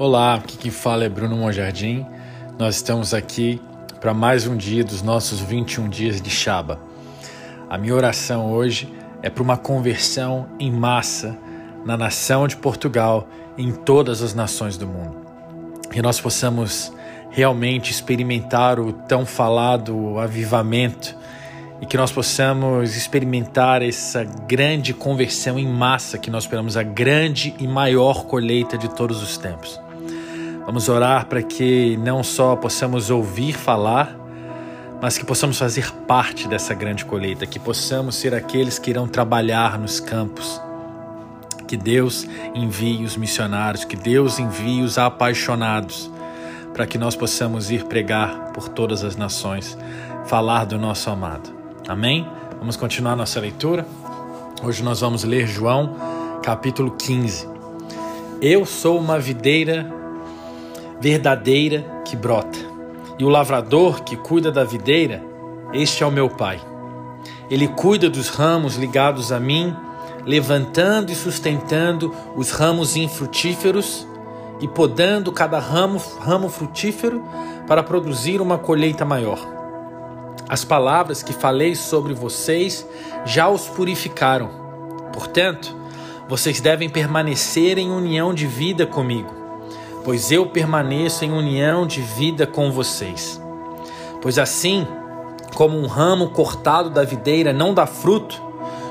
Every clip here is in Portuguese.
Olá, aqui quem fala é Bruno Monjardim. Nós estamos aqui para mais um dia dos nossos 21 dias de Shaba. A minha oração hoje é para uma conversão em massa na nação de Portugal e em todas as nações do mundo. Que nós possamos realmente experimentar o tão falado avivamento e que nós possamos experimentar essa grande conversão em massa que nós esperamos, a grande e maior colheita de todos os tempos. Vamos orar para que não só possamos ouvir falar, mas que possamos fazer parte dessa grande colheita, que possamos ser aqueles que irão trabalhar nos campos. Que Deus envie os missionários, que Deus envie os apaixonados, para que nós possamos ir pregar por todas as nações, falar do nosso amado. Amém? Vamos continuar nossa leitura. Hoje nós vamos ler João, capítulo 15. Eu sou uma videira verdadeira que brota. E o lavrador que cuida da videira, este é o meu Pai. Ele cuida dos ramos ligados a mim, levantando e sustentando os ramos infrutíferos e podando cada ramo, ramo frutífero para produzir uma colheita maior. As palavras que falei sobre vocês já os purificaram. Portanto, vocês devem permanecer em união de vida comigo pois eu permaneço em união de vida com vocês. Pois assim, como um ramo cortado da videira não dá fruto,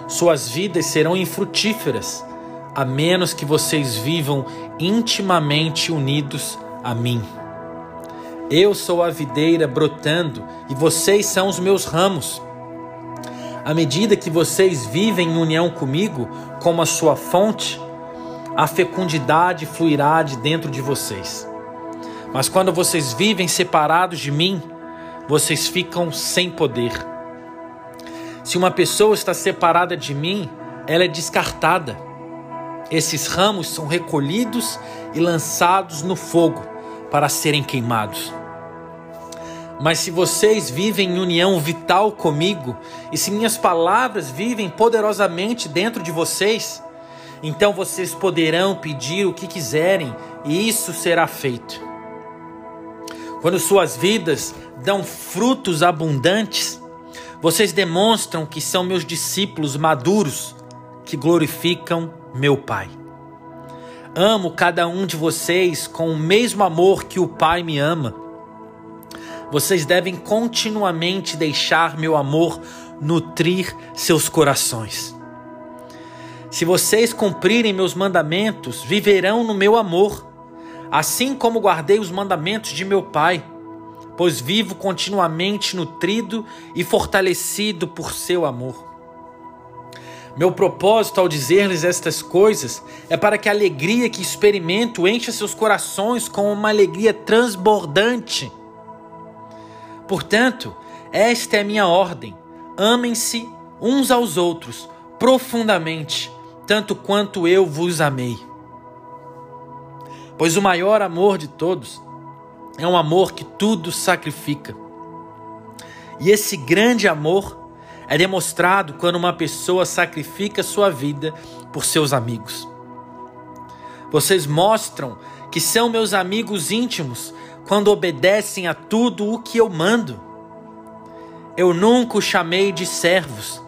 suas vidas serão infrutíferas, a menos que vocês vivam intimamente unidos a mim. Eu sou a videira brotando e vocês são os meus ramos. À medida que vocês vivem em união comigo, como a sua fonte, a fecundidade fluirá de dentro de vocês. Mas quando vocês vivem separados de mim, vocês ficam sem poder. Se uma pessoa está separada de mim, ela é descartada. Esses ramos são recolhidos e lançados no fogo para serem queimados. Mas se vocês vivem em união vital comigo, e se minhas palavras vivem poderosamente dentro de vocês, então vocês poderão pedir o que quiserem e isso será feito. Quando suas vidas dão frutos abundantes, vocês demonstram que são meus discípulos maduros que glorificam meu Pai. Amo cada um de vocês com o mesmo amor que o Pai me ama. Vocês devem continuamente deixar meu amor nutrir seus corações. Se vocês cumprirem meus mandamentos, viverão no meu amor, assim como guardei os mandamentos de meu Pai, pois vivo continuamente nutrido e fortalecido por seu amor. Meu propósito ao dizer-lhes estas coisas é para que a alegria que experimento encha seus corações com uma alegria transbordante. Portanto, esta é a minha ordem: amem-se uns aos outros profundamente tanto quanto eu vos amei. Pois o maior amor de todos é um amor que tudo sacrifica. E esse grande amor é demonstrado quando uma pessoa sacrifica sua vida por seus amigos. Vocês mostram que são meus amigos íntimos quando obedecem a tudo o que eu mando. Eu nunca os chamei de servos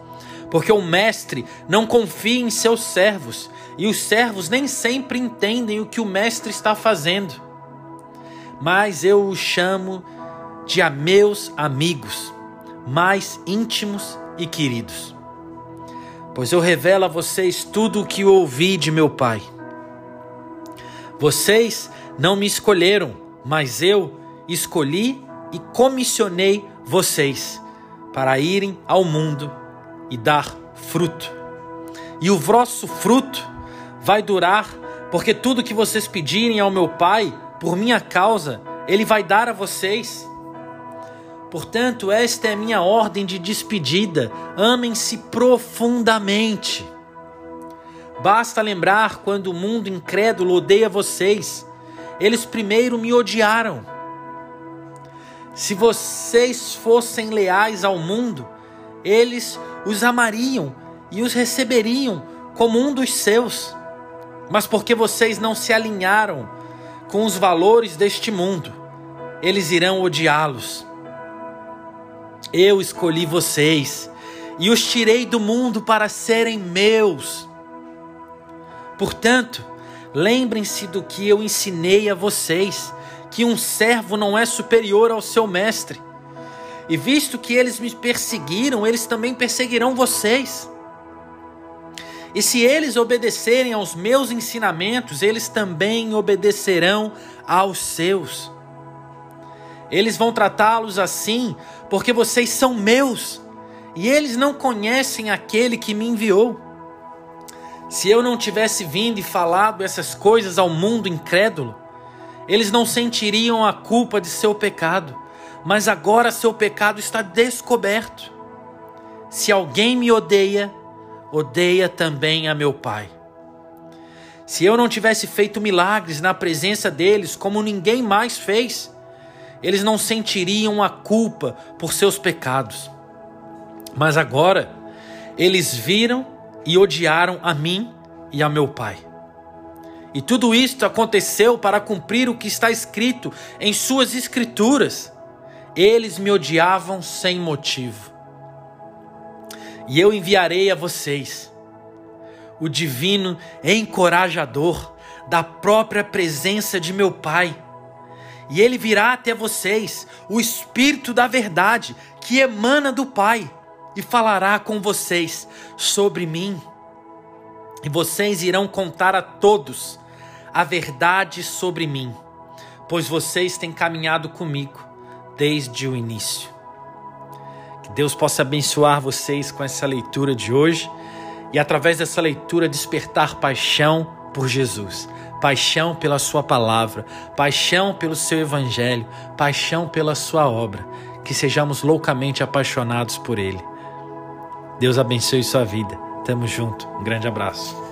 porque o mestre não confia em seus servos e os servos nem sempre entendem o que o mestre está fazendo. Mas eu os chamo de a meus amigos, mais íntimos e queridos. Pois eu revelo a vocês tudo o que ouvi de meu Pai. Vocês não me escolheram, mas eu escolhi e comissionei vocês para irem ao mundo e dar fruto. E o vosso fruto vai durar, porque tudo que vocês pedirem ao meu Pai, por minha causa, Ele vai dar a vocês. Portanto, esta é a minha ordem de despedida: amem-se profundamente. Basta lembrar quando o mundo incrédulo odeia vocês. Eles primeiro me odiaram. Se vocês fossem leais ao mundo, eles os amariam e os receberiam como um dos seus. Mas porque vocês não se alinharam com os valores deste mundo, eles irão odiá-los. Eu escolhi vocês e os tirei do mundo para serem meus. Portanto, lembrem-se do que eu ensinei a vocês, que um servo não é superior ao seu mestre. E visto que eles me perseguiram, eles também perseguirão vocês. E se eles obedecerem aos meus ensinamentos, eles também obedecerão aos seus. Eles vão tratá-los assim, porque vocês são meus, e eles não conhecem aquele que me enviou. Se eu não tivesse vindo e falado essas coisas ao mundo incrédulo, eles não sentiriam a culpa de seu pecado, mas agora seu pecado está descoberto. Se alguém me odeia, odeia também a meu Pai. Se eu não tivesse feito milagres na presença deles, como ninguém mais fez, eles não sentiriam a culpa por seus pecados. Mas agora, eles viram e odiaram a mim e a meu Pai. E tudo isto aconteceu para cumprir o que está escrito em Suas Escrituras. Eles me odiavam sem motivo. E eu enviarei a vocês o divino encorajador da própria presença de meu Pai. E ele virá até vocês, o Espírito da Verdade, que emana do Pai, e falará com vocês sobre mim. E vocês irão contar a todos a verdade sobre mim, pois vocês têm caminhado comigo desde o início. Deus possa abençoar vocês com essa leitura de hoje e através dessa leitura despertar paixão por Jesus, paixão pela Sua palavra, paixão pelo Seu Evangelho, paixão pela Sua obra, que sejamos loucamente apaixonados por Ele. Deus abençoe sua vida. Tamo junto. Um grande abraço.